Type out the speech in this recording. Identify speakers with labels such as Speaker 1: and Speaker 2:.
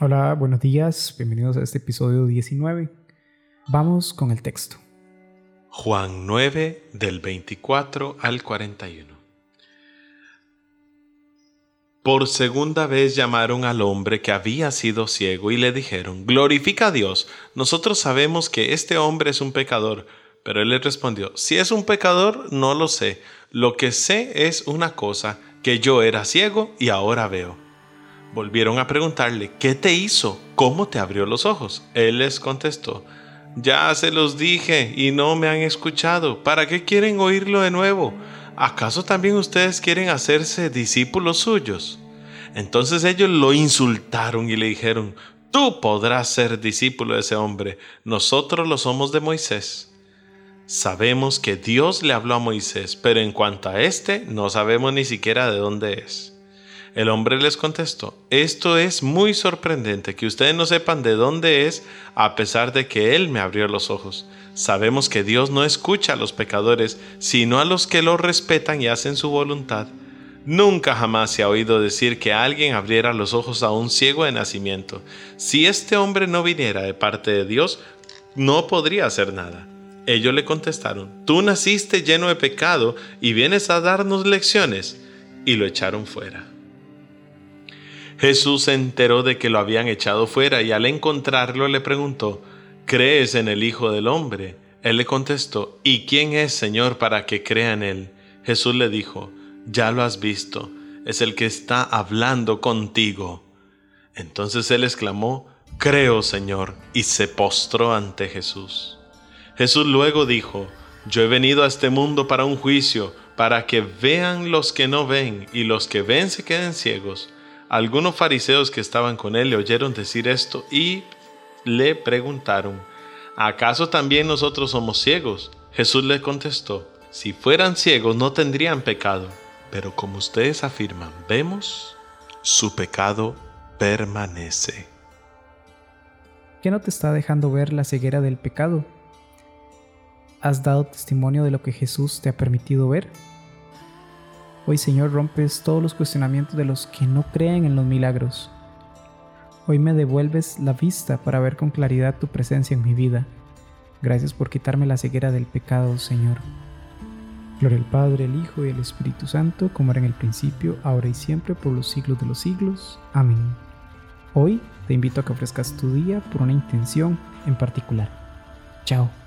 Speaker 1: Hola, buenos días, bienvenidos a este episodio 19. Vamos con el texto.
Speaker 2: Juan 9 del 24 al 41. Por segunda vez llamaron al hombre que había sido ciego y le dijeron, Glorifica a Dios, nosotros sabemos que este hombre es un pecador. Pero él le respondió, Si es un pecador, no lo sé. Lo que sé es una cosa, que yo era ciego y ahora veo. Volvieron a preguntarle, ¿qué te hizo? ¿Cómo te abrió los ojos? Él les contestó, ya se los dije y no me han escuchado. ¿Para qué quieren oírlo de nuevo? ¿Acaso también ustedes quieren hacerse discípulos suyos? Entonces ellos lo insultaron y le dijeron, tú podrás ser discípulo de ese hombre, nosotros lo somos de Moisés. Sabemos que Dios le habló a Moisés, pero en cuanto a este, no sabemos ni siquiera de dónde es. El hombre les contestó, esto es muy sorprendente que ustedes no sepan de dónde es a pesar de que Él me abrió los ojos. Sabemos que Dios no escucha a los pecadores, sino a los que lo respetan y hacen su voluntad. Nunca jamás se ha oído decir que alguien abriera los ojos a un ciego de nacimiento. Si este hombre no viniera de parte de Dios, no podría hacer nada. Ellos le contestaron, tú naciste lleno de pecado y vienes a darnos lecciones. Y lo echaron fuera. Jesús se enteró de que lo habían echado fuera y al encontrarlo le preguntó, ¿crees en el Hijo del Hombre? Él le contestó, ¿y quién es, Señor, para que crea en él? Jesús le dijo, ya lo has visto, es el que está hablando contigo. Entonces él exclamó, Creo, Señor, y se postró ante Jesús. Jesús luego dijo, Yo he venido a este mundo para un juicio, para que vean los que no ven y los que ven se queden ciegos. Algunos fariseos que estaban con él le oyeron decir esto y le preguntaron, ¿acaso también nosotros somos ciegos? Jesús le contestó, si fueran ciegos no tendrían pecado, pero como ustedes afirman, vemos, su pecado permanece.
Speaker 1: ¿Qué no te está dejando ver la ceguera del pecado? ¿Has dado testimonio de lo que Jesús te ha permitido ver? Hoy Señor rompes todos los cuestionamientos de los que no creen en los milagros. Hoy me devuelves la vista para ver con claridad tu presencia en mi vida. Gracias por quitarme la ceguera del pecado, Señor. Gloria al Padre, el Hijo y el Espíritu Santo, como era en el principio, ahora y siempre, por los siglos de los siglos. Amén. Hoy te invito a que ofrezcas tu día por una intención en particular. Chao.